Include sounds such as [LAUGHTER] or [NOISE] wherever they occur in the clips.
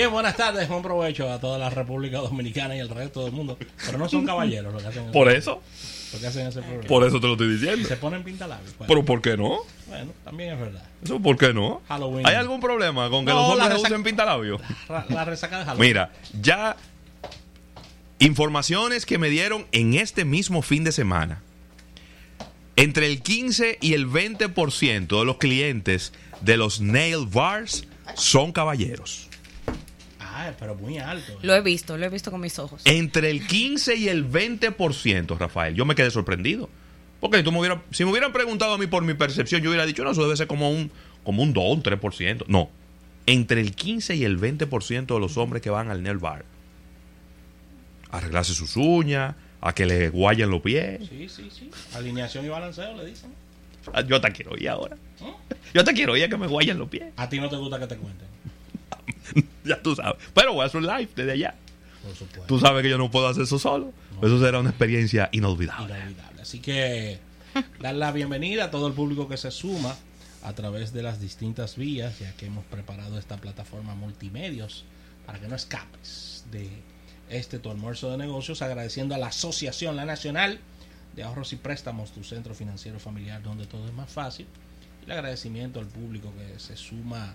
Bien, buenas tardes, buen provecho a toda la República Dominicana y el resto del mundo. Pero no son caballeros los que hacen, Por eso, lo que hacen ese programa. por eso te lo estoy diciendo. Se ponen pintalabios. Bueno, Pero ¿por qué no? bueno, también es verdad. Eso ¿por qué no? Halloween. ¿Hay algún problema con que No, los la hombres usen pintalabios? Ra- La resaca de Halloween. Mira, ya informaciones que me dieron en este mismo fin de semana. Entre el 15 y el 20% de los clientes de los nail bars son caballeros. Ah, pero muy alto. Lo he visto, lo he visto con mis ojos. Entre el 15 y el 20%, Rafael, yo me quedé sorprendido. Porque si, tú me hubiera- si me hubieran preguntado a mí por mi percepción, yo hubiera dicho, no, eso debe ser como un, como un 2, un 3%. No. Entre el 15 y el 20% de los hombres que van al nail bar a arreglarse sus uñas, a que le guayen los pies. Sí, sí, sí. Alineación y balanceo le dicen. Ah, Yo te quiero ir ahora. ¿Eh? Yo te quiero ir a que me guayen los pies. A ti no te gusta que te cuenten. [LAUGHS] ya tú sabes. Pero voy a hacer un live desde allá. Por supuesto. Tú sabes que yo no puedo hacer eso solo. Eso será una experiencia inolvidable. inolvidable. Así que dar la bienvenida a todo el público que se suma a través de las distintas vías, ya que hemos preparado esta plataforma multimedios para que no escapes de este tu almuerzo de negocios, agradeciendo a la Asociación La Nacional de Ahorros y Préstamos, tu centro financiero familiar donde todo es más fácil. Y el agradecimiento al público que se suma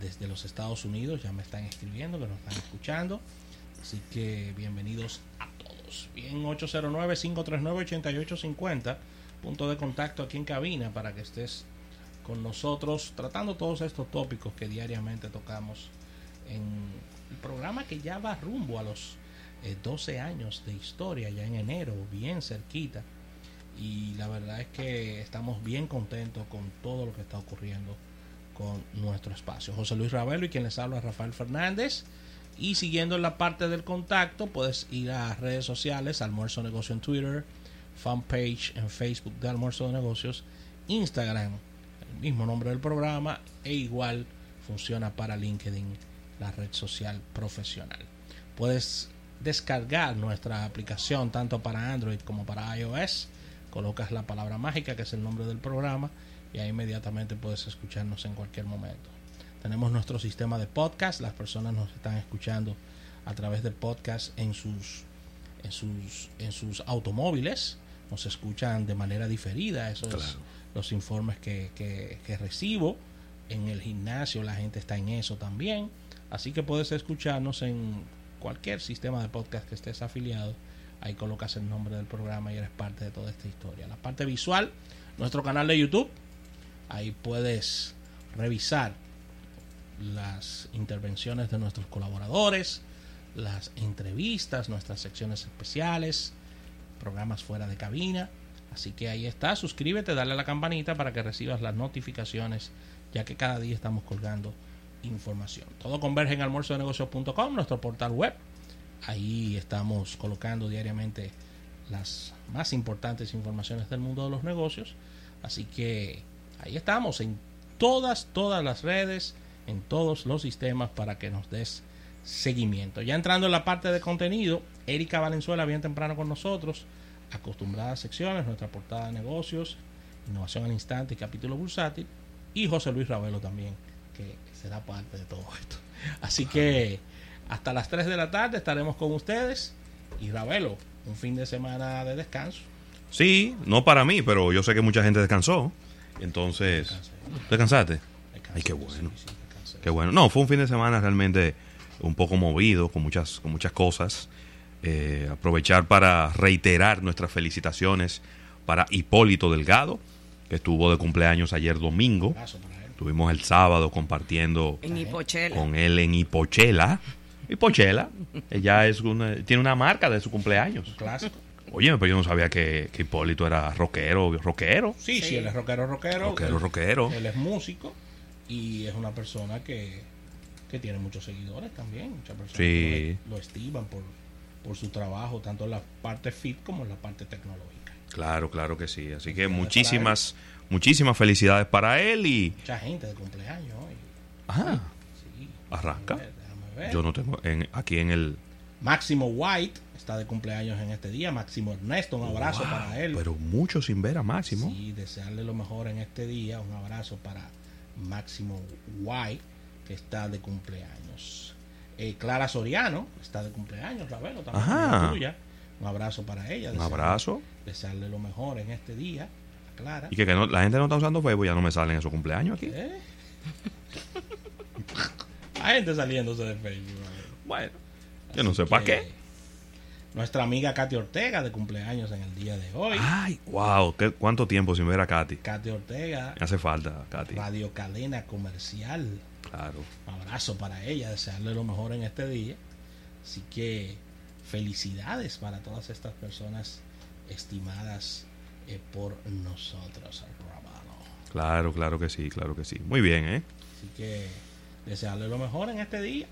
desde los Estados Unidos, ya me están escribiendo, que nos están escuchando. Así que bienvenidos a todos. Bien, 809-539-8850, punto de contacto aquí en cabina para que estés con nosotros tratando todos estos tópicos que diariamente tocamos en el programa que ya va rumbo a los eh, 12 años de historia, ya en enero, bien cerquita. Y la verdad es que estamos bien contentos con todo lo que está ocurriendo con nuestro espacio. José Luis Ravelo y quien les habla Rafael Fernández. Y siguiendo en la parte del contacto, puedes ir a redes sociales, Almuerzo Negocio en Twitter, fanpage en Facebook de Almuerzo de Negocios, Instagram, el mismo nombre del programa, e igual funciona para LinkedIn, la red social profesional. Puedes descargar nuestra aplicación tanto para Android como para iOS. Colocas la palabra mágica, que es el nombre del programa, y ahí inmediatamente puedes escucharnos en cualquier momento. Tenemos nuestro sistema de podcast, las personas nos están escuchando a través de podcast en sus en sus en sus automóviles, nos escuchan de manera diferida, esos Claro. los informes que, que, que recibo. En el gimnasio la gente está en eso también. Así que puedes escucharnos en cualquier sistema de podcast que estés afiliado. Ahí colocas el nombre del programa y eres parte de toda esta historia. La parte visual, nuestro canal de YouTube. Ahí puedes revisar las intervenciones de nuestros colaboradores, las entrevistas, nuestras secciones especiales, programas fuera de cabina. Así que ahí está, suscríbete, dale a la campanita para que recibas las notificaciones, ya que cada día estamos colgando información. Todo converge en almuerzodenegocios.com, nuestro portal web. Ahí estamos colocando diariamente las más importantes informaciones del mundo de los negocios. Así que ahí estamos en todas, todas las redes, en todos los sistemas para que nos des seguimiento. Ya entrando en la parte de contenido, Erika Valenzuela bien temprano con nosotros, acostumbradas secciones, nuestra portada de negocios, innovación al instante y capítulo bursátil, y José Luis Ravelo también, que será parte de todo esto. Así que hasta las 3 de la tarde estaremos con ustedes y Ravelo, un fin de semana de descanso. Sí, no para mí, pero yo sé que mucha gente descansó. Entonces, ¿descansaste? Ay, qué bueno. Qué bueno. No, fue un fin de semana realmente un poco movido, con muchas, con muchas cosas. Eh, aprovechar para reiterar nuestras felicitaciones para Hipólito Delgado, que estuvo de cumpleaños ayer domingo. Estuvimos el sábado compartiendo con él en Hipochela. Hipochela, ella es una- tiene una marca de su cumpleaños. Clásico. Oye, pero yo no sabía que, que Hipólito era rockero, rockero. Sí, sí, Sí. él es rockero, rockero. Rockero, Él- rockero. Él es músico y es una persona que, que tiene muchos seguidores también. Muchas personas Sí. lo, lo estiman por, por su trabajo, tanto en la parte fit como en la parte tecnológica. Claro, claro que sí. Así que muchísimas, muchísimas felicidades para él y... Mucha gente de cumpleaños hoy. Ah, Sí. Arranca. Déjame ver, déjame ver. yo no tengo en, aquí en el... Máximo White está de cumpleaños en este día. Máximo Ernesto, un abrazo Wow, para él. Pero mucho sin ver a Máximo. Sí, desearle lo mejor en este día. Un abrazo para Máximo White, que está de cumpleaños. Eh, Clara Soriano está de cumpleaños, Ravelo, también. Ajá. tuya. Un abrazo para ella. Un abrazo. Desearle lo mejor en este día. a Clara. Y que, que no- la gente no está usando Facebook, ya no me salen esos cumpleaños aquí. ¿Eh? [LAUGHS] Hay gente saliéndose de Facebook. Bueno, yo no sé para qué. Nuestra amiga Katy Ortega de cumpleaños en el día de hoy. Ay, wow, ¿qué, ¿cuánto tiempo sin ver a Katy? Katy Ortega, Me hace falta, Katy. Radio Cadena Comercial. Claro. Un abrazo para ella, desearle lo mejor en este día. Así que felicidades para todas estas personas estimadas eh, por nosotros. Claro, claro que sí, claro que sí. Muy bien, ¿eh? Así que desearle lo mejor en este día.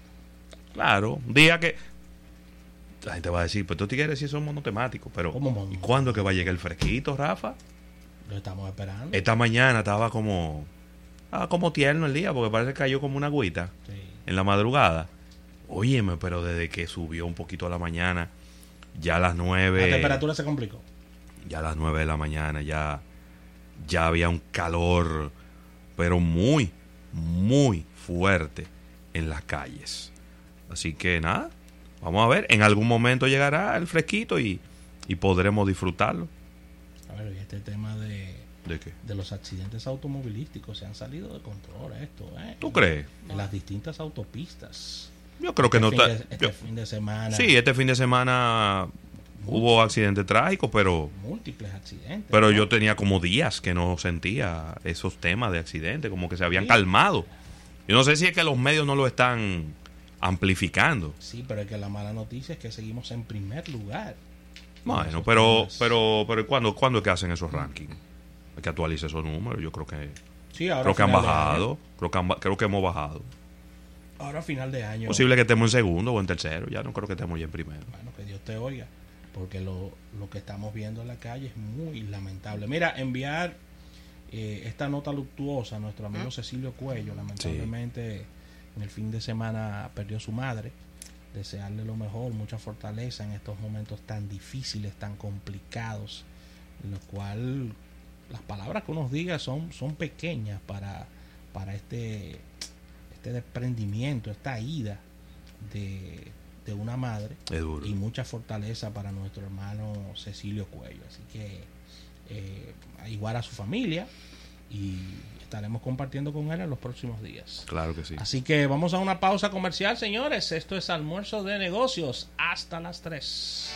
Claro, un día que la gente va a decir, pues tú tigres sí son monotemáticos, pero ¿Cómo mono? ¿y cuándo es que va a llegar el fresquito, Rafa? Lo estamos esperando. Esta mañana estaba como estaba como tierno el día porque parece que cayó como una agüita Sí. en la madrugada. Óyeme, pero desde que subió un poquito a la mañana, ya a las nueve, La temperatura se complicó. ya a las nueve de la mañana ya ya había un calor, pero muy, muy fuerte en las calles. Así que nada, vamos a ver, en algún momento llegará el fresquito y, y podremos disfrutarlo. A ver, y este tema de, ¿De qué? de los accidentes automovilísticos se han salido de control esto, ¿eh? ¿Tú crees? En las distintas autopistas. Yo creo que no este, fin está... de, este yo- fin de semana. Sí, este fin de semana hubo accidentes trágicos, pero múltiples accidentes. pero ¿no? yo tenía como días que no sentía esos temas de accidentes, como que se habían Sí. calmado. Yo no sé si es que los medios no lo están amplificando. Sí, pero es que la mala noticia es que seguimos en primer lugar. Bueno, pero pero pero ¿cuándo, ¿cuándo es que hacen esos rankings? Hay que actualizar esos números. Yo creo que Sí, ahora creo que han bajado. Creo que han creo que hemos bajado. ahora a final de año. Posible que estemos en segundo o en tercero. Ya no creo que estemos ya en primero. Bueno, que Dios te oiga. Porque lo, lo que estamos viendo en la calle es muy lamentable. Mira, enviar eh, esta nota luctuosa a nuestro amigo Cecilio Cuello. Lamentablemente en el fin de semana perdió su madre. Desearle lo mejor, mucha fortaleza en estos momentos tan difíciles, tan complicados. En lo cual las palabras que uno diga son, son pequeñas para, para este, este desprendimiento, esta ida de, de una madre y mucha fortaleza para nuestro hermano Cecilio Cuello. Así que eh, igual a su familia y estaremos compartiendo con él en los próximos días. Claro que sí. Así que vamos a una pausa comercial, señores. Esto es almuerzo de negocios hasta las 3.